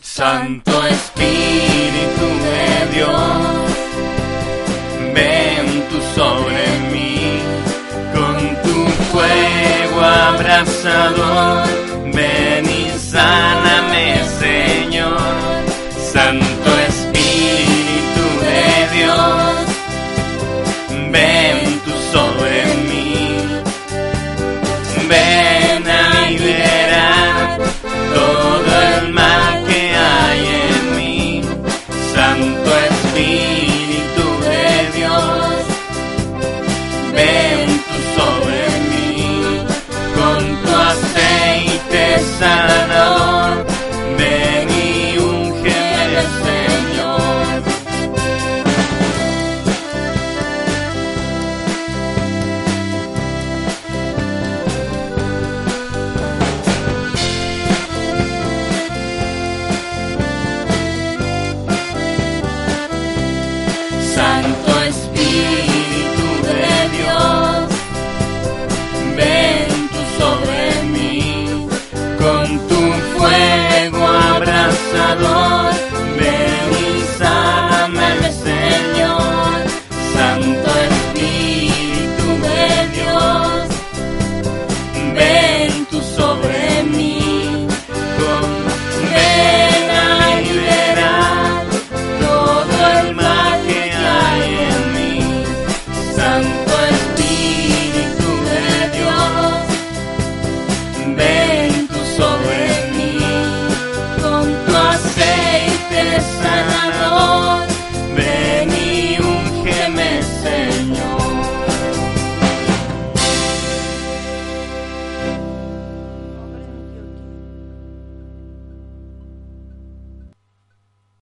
Santo Espíritu de Dios, ven tú sobre mí con tu fuego abrasador, ven y sáname, Señor. Santo Espíritu de Dios, ven tú sobre mí, ven Santo Espíritu de Dios, ven tú sobre mí con tu fuego abrazador.